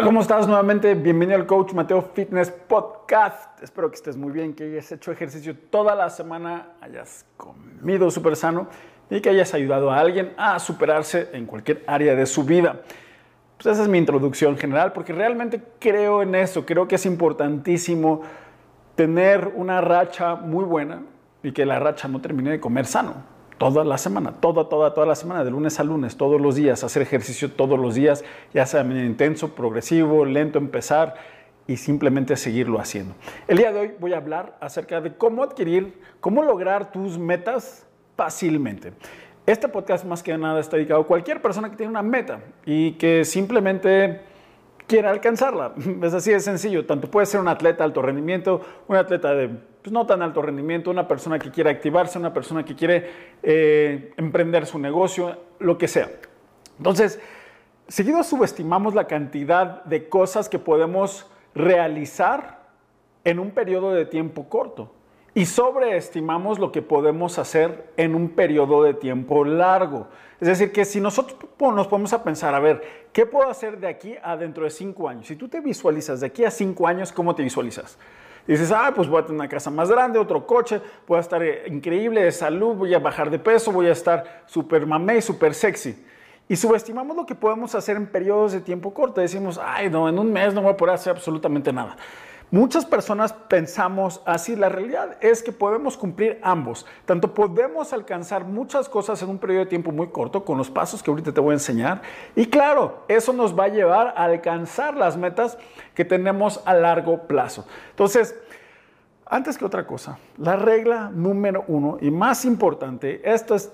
Hola, ¿cómo estás? Nuevamente, bienvenido al Coach Mateo Fitness Podcast. Espero que estés muy bien, que hayas hecho ejercicio toda la semana, hayas comido súper sano y que hayas ayudado a alguien a superarse en cualquier área de su vida. Pues esa es mi introducción general, porque realmente creo en eso, creo que es importantísimo tener una racha muy buena y que la racha no termine de comer sano toda la semana, toda, toda, toda la semana, de lunes a lunes, todos los días, hacer ejercicio todos los días, ya sea intenso, progresivo, lento, empezar y simplemente seguirlo haciendo. El día de hoy voy a hablar acerca de cómo adquirir, cómo lograr tus metas fácilmente. Este podcast más que nada está dedicado a cualquier persona que tiene una meta y que simplemente quiera alcanzarla. Es así de sencillo. Tanto puede ser un atleta de alto rendimiento, un atleta de pues, no tan alto rendimiento, una persona que quiere activarse, una persona que quiere eh, emprender su negocio, lo que sea. Entonces, seguido subestimamos la cantidad de cosas que podemos realizar en un periodo de tiempo corto y sobreestimamos lo que podemos hacer en un periodo de tiempo largo. Es decir, que si nosotros nos ponemos a pensar, a ver, ¿qué puedo hacer de aquí a dentro de cinco años? Si tú te visualizas de aquí a cinco años, ¿cómo te visualizas? dices, ah, pues voy a tener una casa más grande, otro coche, voy a estar eh, increíble de salud, voy a bajar de peso, voy a estar súper mamé, súper sexy. Y subestimamos lo que podemos hacer en periodos de tiempo corto. Decimos, ay, no, en un mes no voy a poder hacer absolutamente nada. Muchas personas pensamos así. La realidad es que podemos cumplir ambos. Tanto podemos alcanzar muchas cosas en un periodo de tiempo muy corto con los pasos que ahorita te voy a enseñar. Y claro, eso nos va a llevar a alcanzar las metas que tenemos a largo plazo. Entonces, antes que otra cosa, la regla número uno y más importante, esto es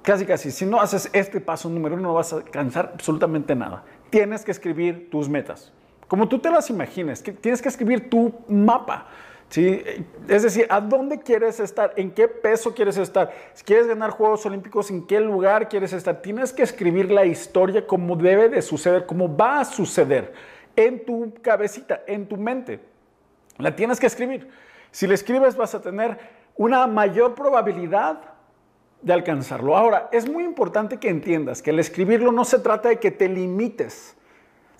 casi casi, si no haces este paso número uno no vas a alcanzar absolutamente nada. Tienes que escribir tus metas como tú te las imagines, tienes que escribir tu mapa. Es decir, ¿a dónde quieres estar? ¿En qué peso quieres estar? Si quieres ganar Juegos Olímpicos, ¿en qué lugar quieres estar? Tienes que escribir la historia como debe de suceder, como va a suceder en tu cabecita, en tu mente. La tienes que escribir. Si la escribes vas a tener una mayor probabilidad de alcanzarlo. Ahora, es muy importante que entiendas que el escribirlo no se trata de que te limites.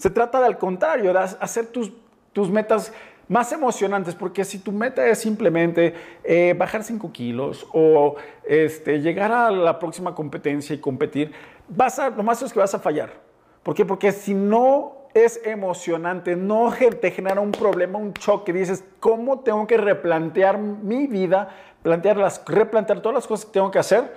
Se trata de al contrario, de hacer tus, tus metas más emocionantes, porque si tu meta es simplemente eh, bajar 5 kilos o este, llegar a la próxima competencia y competir, vas a, lo más es que vas a fallar. ¿Por qué? Porque si no es emocionante, no te genera un problema, un choque, dices, ¿cómo tengo que replantear mi vida, plantearlas, replantear todas las cosas que tengo que hacer?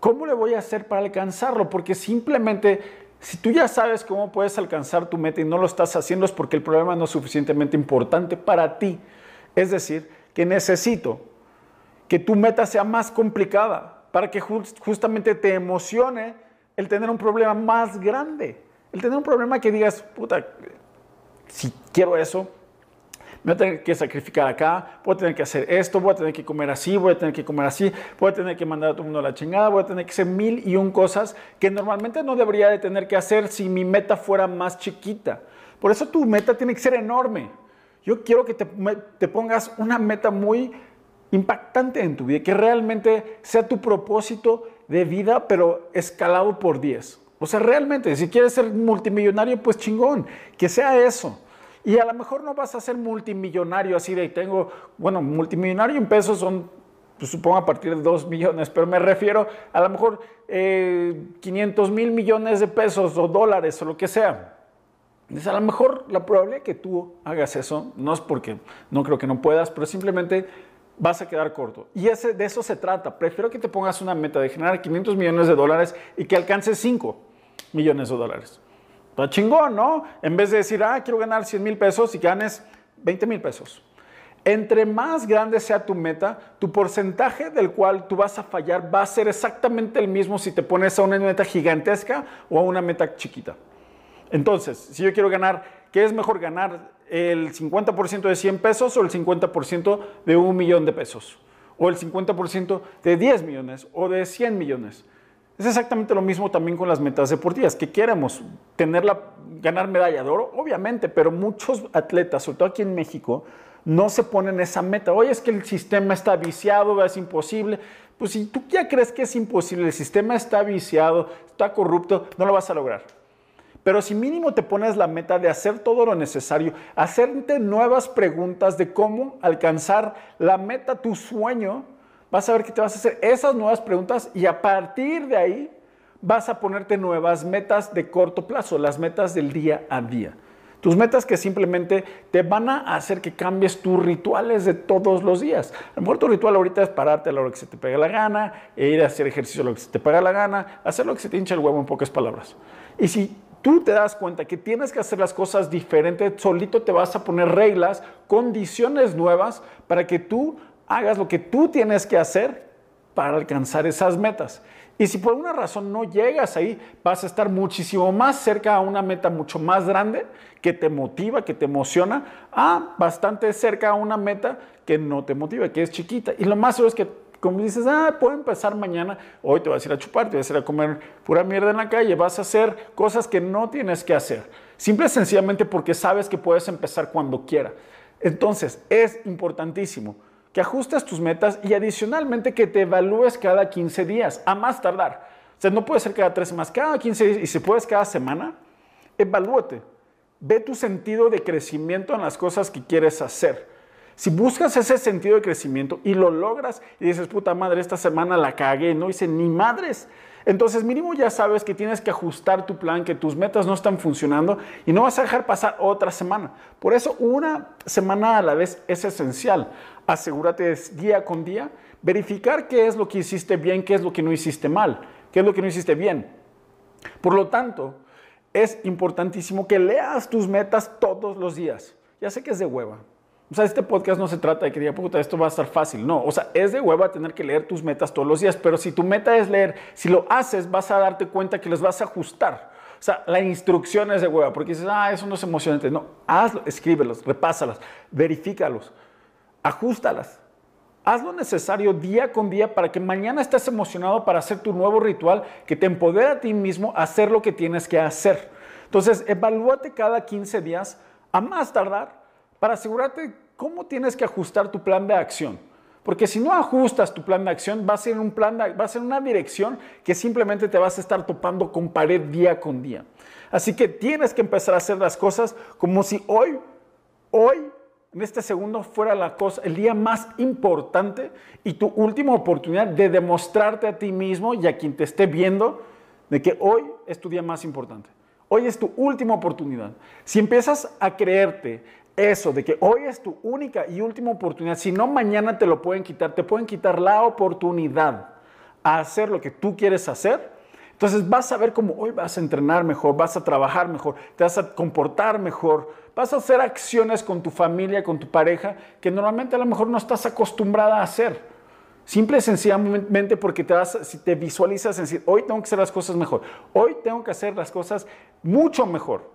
¿Cómo le voy a hacer para alcanzarlo? Porque simplemente si tú ya sabes cómo puedes alcanzar tu meta y no lo estás haciendo es porque el problema no es suficientemente importante para ti. Es decir, que necesito que tu meta sea más complicada para que justamente te emocione el tener un problema más grande. El tener un problema que digas, puta, si quiero eso, me voy a tener que sacrificar acá, voy a tener que hacer esto, voy a tener que comer así, voy a tener que comer así, voy a tener que mandar a todo el mundo a la chingada, voy a tener que hacer mil y un cosas que normalmente no debería de tener que hacer si mi meta fuera más chiquita. Por eso tu meta tiene que ser enorme. Yo quiero que te, pongas una meta muy impactante en tu vida, que realmente sea tu propósito de vida, pero escalado por 10. O sea, realmente, si quieres ser multimillonario, pues chingón, que sea eso. Y a lo mejor no vas a ser multimillonario así de tengo, bueno, multimillonario en pesos son, pues, supongo a partir de 2 millones, pero me refiero a lo mejor 500 eh, mil millones de pesos o dólares o lo que sea. Entonces, a lo mejor la probabilidad que tú hagas eso, no es porque no creo que no puedas, pero simplemente vas a quedar corto. Y ese, de eso se trata. Prefiero que te pongas una meta de generar 500 millones de dólares y que alcances 5 millones de dólares. Está chingón, ¿no? En vez de decir, ah, quiero ganar 100 mil pesos y ganes 20 mil pesos. Entre más grande sea tu meta, tu porcentaje del cual tú vas a fallar va a ser exactamente el mismo si te pones a una meta gigantesca o a una meta chiquita. Entonces, si yo quiero ganar, ¿qué es mejor ganar? ¿El 50% de 100 pesos o el 50% de un millón de pesos? ¿O el 50% de 10 millones o de 100 millones? Es exactamente lo mismo también con las metas deportivas. que queremos? ¿Tenerla, ganar medalla de oro? Obviamente, pero muchos atletas, sobre todo aquí en México, no se ponen esa meta. Oye, es que el sistema está viciado, es imposible. Pues si tú ya crees que es imposible, el sistema está viciado, está corrupto, no lo vas a lograr. Pero si mínimo te pones la meta de hacer todo lo necesario, hacerte nuevas preguntas de cómo alcanzar la meta, tu sueño, vas a ver que te vas a hacer esas nuevas preguntas y a partir de ahí vas a ponerte nuevas metas de corto plazo, las metas del día a día. Tus metas que simplemente te van a hacer que cambies tus rituales de todos los días. A lo mejor tu ritual ahorita es pararte a la hora que se te pega la gana, e ir a hacer ejercicio a lo que se te pega la gana, hacer lo que se te hincha el huevo en pocas palabras. Y si tú te das cuenta que tienes que hacer las cosas diferentes, solito te vas a poner reglas, condiciones nuevas para que tú hagas lo que tú tienes que hacer para alcanzar esas metas. Y si por una razón no llegas ahí, vas a estar muchísimo más cerca a una meta mucho más grande que te motiva, que te emociona, a bastante cerca a una meta que no te motiva, que es chiquita. Y lo más seguro es que como dices, ah, puedo empezar mañana, hoy te vas a ir a chupar, te vas a ir a comer pura mierda en la calle, vas a hacer cosas que no tienes que hacer. Simple y sencillamente porque sabes que puedes empezar cuando quiera. Entonces, es importantísimo que ajustes tus metas y adicionalmente que te evalúes cada 15 días, a más tardar. O sea, no puede ser cada tres semanas, cada 15 días y si puedes cada semana, evalúate. Ve tu sentido de crecimiento en las cosas que quieres hacer. Si buscas ese sentido de crecimiento y lo logras y dices, puta madre, esta semana la cagué, no hice ni madres, entonces mínimo ya sabes que tienes que ajustar tu plan, que tus metas no están funcionando y no vas a dejar pasar otra semana. Por eso una semana a la vez es esencial. Asegúrate día con día, verificar qué es lo que hiciste bien, qué es lo que no hiciste mal, qué es lo que no hiciste bien. Por lo tanto, es importantísimo que leas tus metas todos los días. Ya sé que es de hueva, o sea, este podcast no se trata de que diga, puta, esto va a estar fácil. No, o sea, es de hueva tener que leer tus metas todos los días, pero si tu meta es leer, si lo haces, vas a darte cuenta que les vas a ajustar. O sea, la instrucción es de hueva, porque dices, ah, eso no es emocionante. No, hazlo, escríbelos, repásalas, verifícalos, ajustalas. Haz lo necesario día con día para que mañana estés emocionado para hacer tu nuevo ritual que te empodera a ti mismo a hacer lo que tienes que hacer. Entonces, evalúate cada 15 días, a más tardar, para asegurarte cómo tienes que ajustar tu plan de acción. Porque si no ajustas tu plan de acción, va a ser, un plan va a ser una dirección que simplemente te vas a estar topando con pared día con día. Así que tienes que empezar a hacer las cosas como si hoy, hoy, en este segundo fuera la cosa, el día más importante y tu última oportunidad de demostrarte a ti mismo y a quien te esté viendo de que hoy es tu día más importante. Hoy es tu última oportunidad. Si empiezas a creerte eso, de que hoy es tu única y última oportunidad, si no mañana te lo pueden quitar, te pueden quitar la oportunidad a hacer lo que tú quieres hacer, entonces vas a ver cómo hoy vas a entrenar mejor, vas a trabajar mejor, te vas a comportar mejor, vas a hacer acciones con tu familia, con tu pareja, que normalmente a lo mejor no estás acostumbrada a hacer. Simple y sencillamente porque te vas, si te visualizas en decir, hoy tengo que hacer las cosas mejor, hoy tengo que hacer las cosas mucho mejor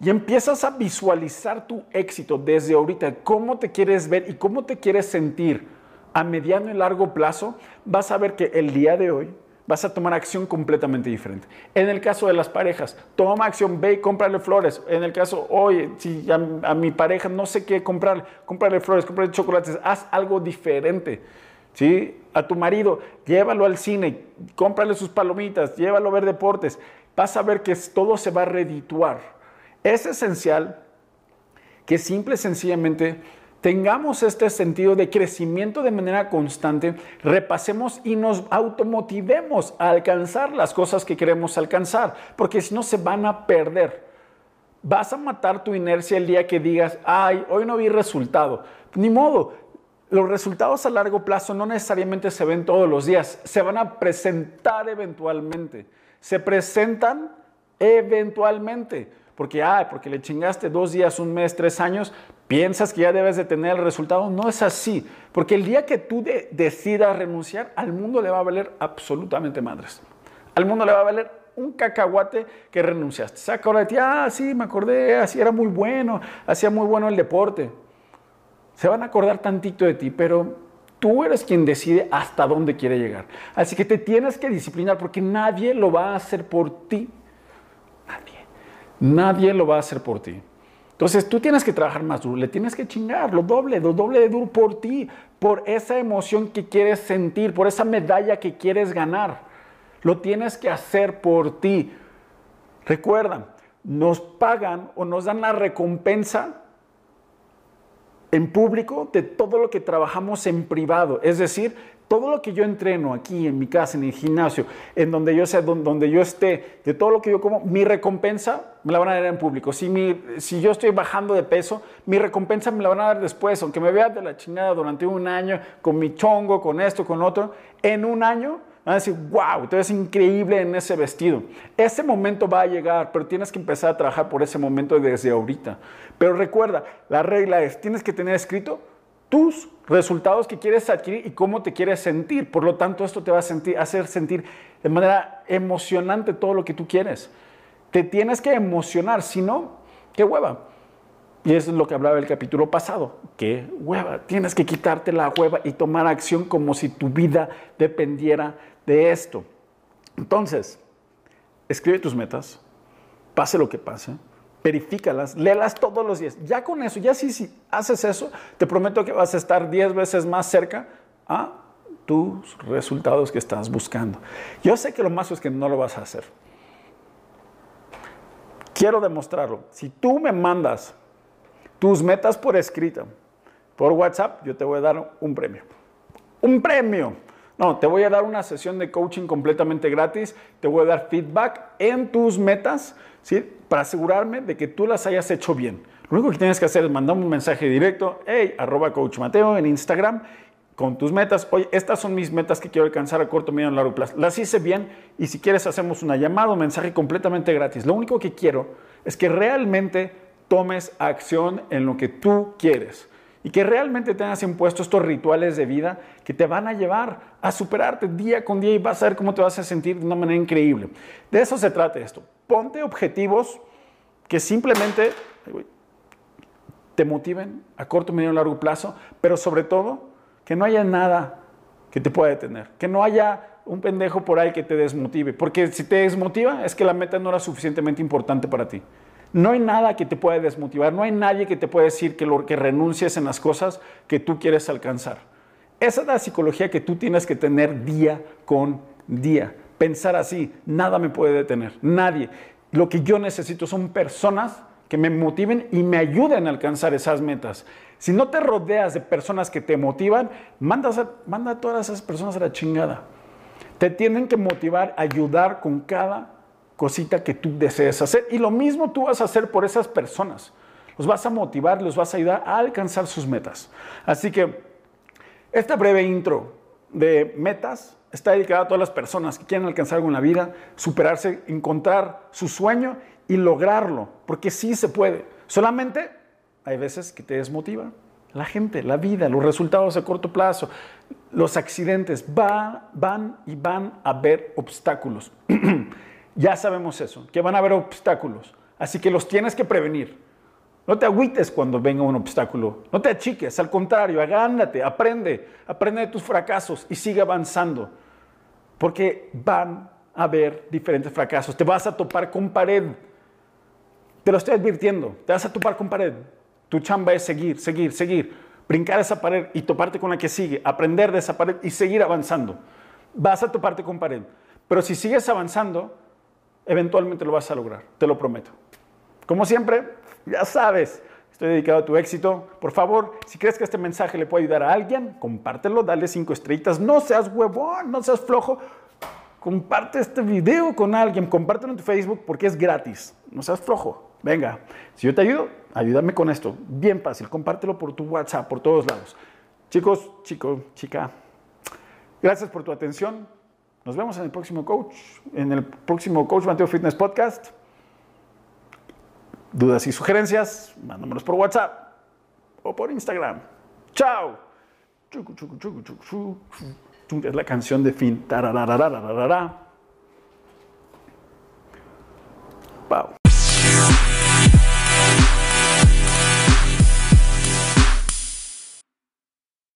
y empiezas a visualizar tu éxito desde ahorita, cómo te quieres ver y cómo te quieres sentir a mediano y largo plazo, vas a ver que el día de hoy vas a tomar acción completamente diferente. En el caso de las parejas, toma acción, ve y cómprale flores. En el caso, oye, si a, mi pareja no sé qué comprar, cómprale flores, cómprale chocolates, haz algo diferente. ¿Sí? A tu marido, llévalo al cine, cómprale sus palomitas, llévalo a ver deportes. Vas a ver que todo se va a redituar es esencial que simple y sencillamente tengamos este sentido de crecimiento de manera constante, repasemos y nos automotivemos a alcanzar las cosas que queremos alcanzar, porque si no se van a perder. Vas a matar tu inercia el día que digas, ay, hoy no vi resultado. Ni modo, los resultados a largo plazo no necesariamente se ven todos los días, se van a presentar eventualmente. Se presentan eventualmente porque, ah, porque le chingaste dos días, un mes, tres años, piensas que ya debes de tener el resultado. No es así, porque el día que tú decidas renunciar, al mundo le va a valer absolutamente madres. Al mundo le va a valer un cacahuate que renunciaste. Se acuerda de ti, ah, sí, me acordé, así era muy bueno, hacía muy bueno el deporte. Se van a acordar tantito de ti, pero tú eres quien decide hasta dónde quiere llegar. Así que te tienes que disciplinar porque nadie lo va a hacer por ti. Nadie lo va a hacer por ti. Entonces tú tienes que trabajar más duro, le tienes que chingar lo doble, lo doble de duro por ti, por esa emoción que quieres sentir, por esa medalla que quieres ganar. Lo tienes que hacer por ti. Recuerda, nos pagan o nos dan la recompensa en público de todo lo que trabajamos en privado. Es decir, todo lo que yo entreno aquí en mi casa, en el gimnasio, en donde yo sea, donde yo esté, de todo lo que yo como, mi recompensa me la van a dar en público. Si, mi, si yo estoy bajando de peso, mi recompensa me la van a dar después, aunque me vea de la chingada durante un año, con mi chongo, con esto, con otro, en un año van a decir, wow, te ves increíble en ese vestido. Ese momento va a llegar, pero tienes que empezar a trabajar por ese momento desde ahorita. Pero recuerda, la regla es, tienes que tener escrito tus resultados que quieres adquirir y cómo te quieres sentir. Por lo tanto, esto te va a hacer sentir de manera emocionante todo lo que tú quieres. Te tienes que emocionar, si no, qué hueva. Y es lo que hablaba el capítulo pasado. Qué hueva. Tienes que quitarte la hueva y tomar acción como si tu vida dependiera de esto. Entonces, escribe tus metas, pase lo que pase verifícalas, léelas todos los días. Ya con eso, ya si, si haces eso, te prometo que vas a estar 10 veces más cerca a tus resultados que estás buscando. Yo sé que lo más es que no lo vas a hacer. Quiero demostrarlo. Si tú me mandas tus metas por escrito, por WhatsApp, yo te voy a dar un premio. Un premio. No, te voy a dar una sesión de coaching completamente gratis, te voy a dar feedback en tus metas, ¿sí? Para asegurarme de que tú las hayas hecho bien. Lo único que tienes que hacer es mandar un mensaje directo, hey, arroba coach Mateo en Instagram, con tus metas. Oye, estas son mis metas que quiero alcanzar a corto, medio y largo plazo. Las hice bien y si quieres hacemos una llamada o mensaje completamente gratis. Lo único que quiero es que realmente tomes acción en lo que tú quieres y que realmente tengas impuesto estos rituales de vida que te van a llevar a superarte día con día y vas a ver cómo te vas a sentir de una manera increíble. De eso se trata esto. Ponte objetivos que simplemente te motiven a corto, medio y largo plazo, pero sobre todo que no haya nada que te pueda detener, que no haya un pendejo por ahí que te desmotive, porque si te desmotiva es que la meta no era suficientemente importante para ti. No hay nada que te pueda desmotivar, no hay nadie que te pueda decir que, renuncies en las cosas que tú quieres alcanzar. Esa es la psicología que tú tienes que tener día con día. Pensar así, nada me puede detener, nadie. Lo que yo necesito son personas que me motiven y me ayuden a alcanzar esas metas. Si no te rodeas de personas que te motivan, manda a todas esas personas a la chingada. Te tienen que motivar, ayudar con cada cosita que tú desees hacer. Y lo mismo tú vas a hacer por esas personas. Los vas a motivar, los vas a ayudar a alcanzar sus metas. Así que esta breve intro de metas está dedicada a todas las personas que quieren alcanzar algo en la vida, superarse, encontrar su sueño y lograrlo, porque sí se puede. Solamente hay veces que te desmotiva. La gente, la vida, los resultados a corto plazo, los accidentes, va, van y van a haber obstáculos. Ya sabemos eso, que van a haber obstáculos. Así que los tienes que prevenir. No te agüites cuando venga un obstáculo. No te achiques, al contrario, agándate, aprende, aprende de tus fracasos y sigue avanzando. Porque van a haber diferentes fracasos. Te vas a topar con pared. Te lo estoy advirtiendo. Te vas a topar con pared. Tu chamba es seguir, seguir, seguir. Brincar esa pared y toparte con la que sigue. Aprender de esa pared y seguir avanzando. Vas a toparte con pared. Pero si sigues avanzando, eventualmente lo vas a lograr, te lo prometo. Como siempre, ya sabes, estoy dedicado a tu éxito. Por favor, si crees que este mensaje le puede ayudar a alguien, compártelo, dale cinco estrellitas, no seas huevón, no seas flojo. Comparte este video con alguien, compártelo en tu Facebook porque es gratis, no seas flojo. Venga, si yo te ayudo, ayúdame con esto. Bien fácil, compártelo por tu WhatsApp, por todos lados. Chicos, chico, chica, gracias por tu atención. Nos vemos en el próximo coach, en el próximo Coach Mateo Fitness Podcast. Dudas y sugerencias, mándamelos por WhatsApp o por Instagram. ¡Chao! Es la canción de fin. Wow.